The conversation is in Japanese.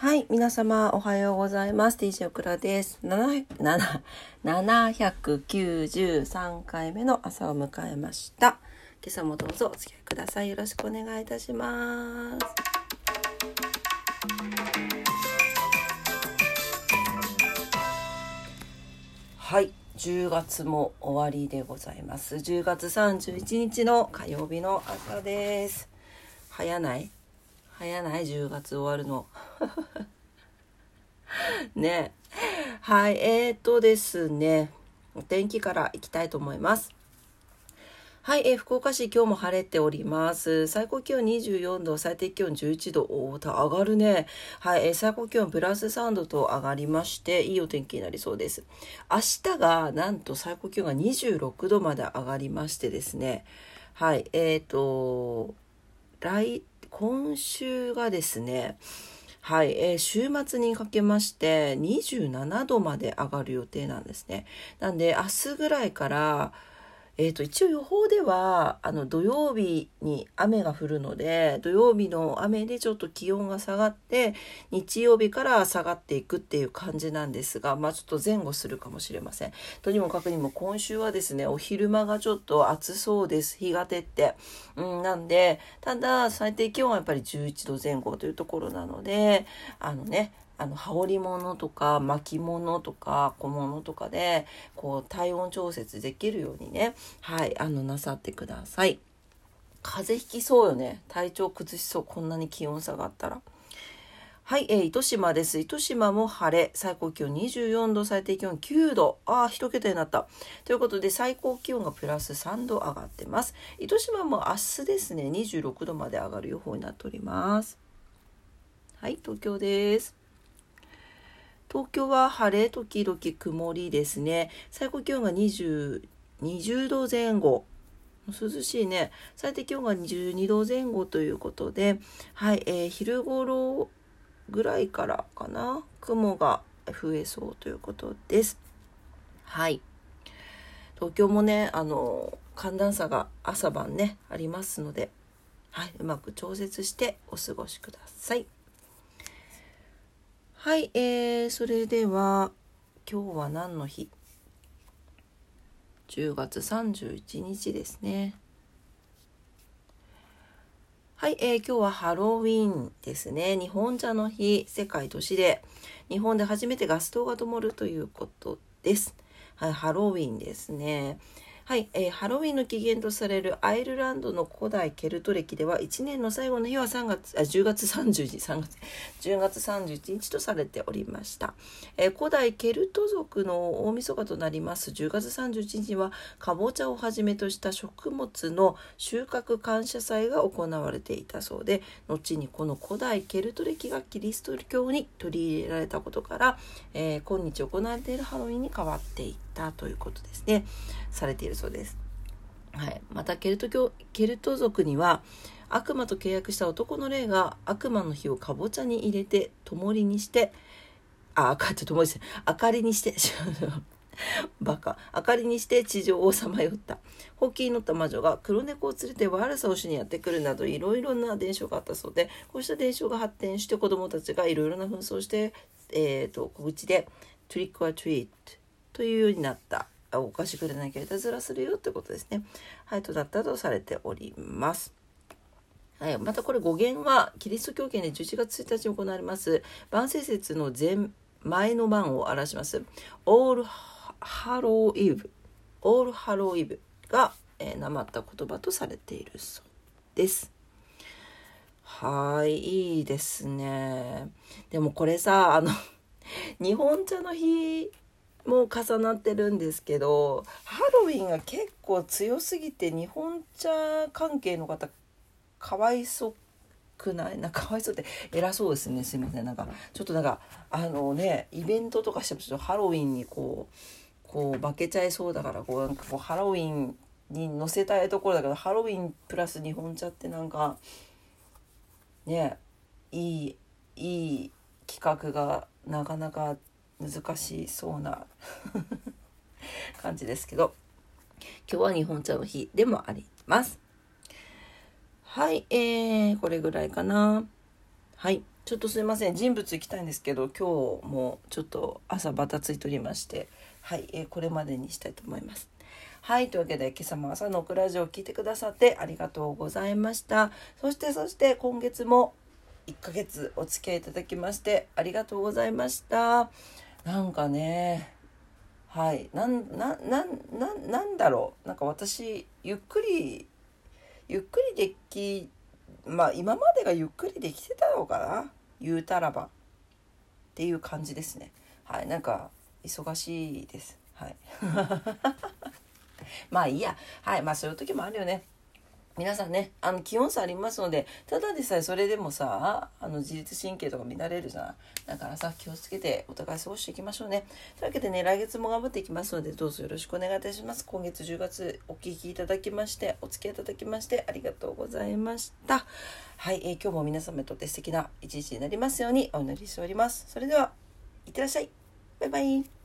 はい、皆様おはようございます。DJ オクラです。793回目の朝を迎えました。今朝もどうぞお付き合いください。よろしくお願いいたします。はい、10月も終わりでございます。10月31日の火曜日の朝です。早ない？早ない10月終わるの。ねはい、えーとですね、お天気からいきたいと思います。はい、えー福岡市今日も晴れております。最高気温24度、最低気温11度、おー上がるね。はい、えー最高気温プラス3度と上がりまして、いいお天気になりそうです。明日がなんと最高気温が26度まで上がりましてですね、はい、えーと、来、今週がですね、はい、えー週末にかけまして27度まで上がる予定なんですね。なんで明日ぐらいから、えー、と一応予報ではあの土曜日に雨が降るので土曜日の雨でちょっと気温が下がって日曜日から下がっていくっていう感じなんですがまあちょっと前後するかもしれません。とにもかくにも今週はですねお昼間がちょっと暑そうです日が照って。うん、なんでただ最低気温はやっぱり11度前後というところなのであのねあの羽織物とか巻物とか小物とかでこう体温調節できるようにねはいあのなさってください風邪ひきそうよね体調崩しそうこんなに気温下がったらはい、えー、糸島です。糸島も晴れ、最高気温24度、最低気温9度。ああ、一桁になった。ということで、最高気温がプラス3度上がってます。糸島も明日ですね、26度まで上がる予報になっております。はい、東京です。東京は晴れ時々曇りですね。最高気温が20 20度前後。涼しいね。最低気温が12度前後ということで、はい、えー昼頃ぐらいからかな、雲が増えそうということです。はい。東京もね、あの、寒暖差が朝晩ね、ありますので、はい、うまく調節してお過ごしください。はい、えー、それでは今日は何の日 ?10 月31日ですね。はい、えー、今日はハロウィンですね。日本茶の日、世界都市で日本で初めてガス灯が灯るということです。はい、ハロウィンですね。はい、えーハロウィンの起源とされるアイルランドの古代ケルト歴では1年の最後の日は3月あ10月30日3月10月31日とされておりました、えー古代ケルト族の大晦日となります。10月31日はかぼちゃをはじめとした食物の収穫感謝祭が行われていたそうで後にこの古代ケルト歴がキリスト教に取り入れられたことから、えー今日行われているハロウィンに変わっていたということですね。されているそうです。はい、またケルト教ケルト族には悪魔と契約した男の霊が悪魔の火をかぼちゃに入れて灯りにしてあ赤って灯りして明かりにして バカ。明かりにして地上をさまよった。ほうきに乗った魔女が黒猫を連れて悪さをしにやってくるなどいろいろな伝承があったそうでこうした伝承が発展して子どもたちがいろいろな紛争をして、えー、と小口で「トリック・ア・トリート」というようになったあお菓子くれなきゃいたずらするよってことですね。はい、とだったとされております。はい、またこれ語源はキリスト教圏で11月1日に行われます万世節の前前の晩を表しますオールハローイブオールハローイブが、えー、なまった言葉とされているそうです。はい、いいですね。でもこれさ、あの、日本茶の日も重なってるんですけど、ハロウィンが結構強すぎて日本茶関係の方かわいそくない？なんかかわいそうって偉そうですね。すいません。なんかちょっとなんかあのねイベントとかしてもちょっとハロウィンにこうこう負けちゃいそうだからこうなんかこうハロウィンに乗せたいところだけどハロウィンプラス日本茶ってなんかねいいいい企画がなかなか難しそうな 感じですけど今日は日本茶の日でもあります。はい、えー、これぐらいかな。はい。ちょっとすいません人物行きたいんですけど今日もちょっと朝バタついておりましてはい、えー、これまでにしたいと思います。はいというわけで今朝も朝のクラジオを聞いてくださってありがとうございましたそしてそして今月も1ヶ月お付き合いいただきましてありがとうございましたなんかねはいなんななななんだろう。なんか私ゆっくりゆっくりできまあ今までがゆっくりできてたのかな。言うたらば。っていう感じですね。はいなんか忙しいです。はい。まあいいや。はいまあそういう時もあるよね。皆さんねあの気温差ありますのでただでさえそれでもさあの自律神経とか乱れるじゃないだからさ気をつけてお互い過ごしていきましょうね。というわけでね来月も頑張っていきますのでどうぞよろしくお願いいたします。今月10月お聴きいただきましてお付き合いいただきましてありがとうございました。はい、えー、今日も皆様にとって素敵な一日になりますようにお祈りしております。それではいってらっしゃい。バイバイ。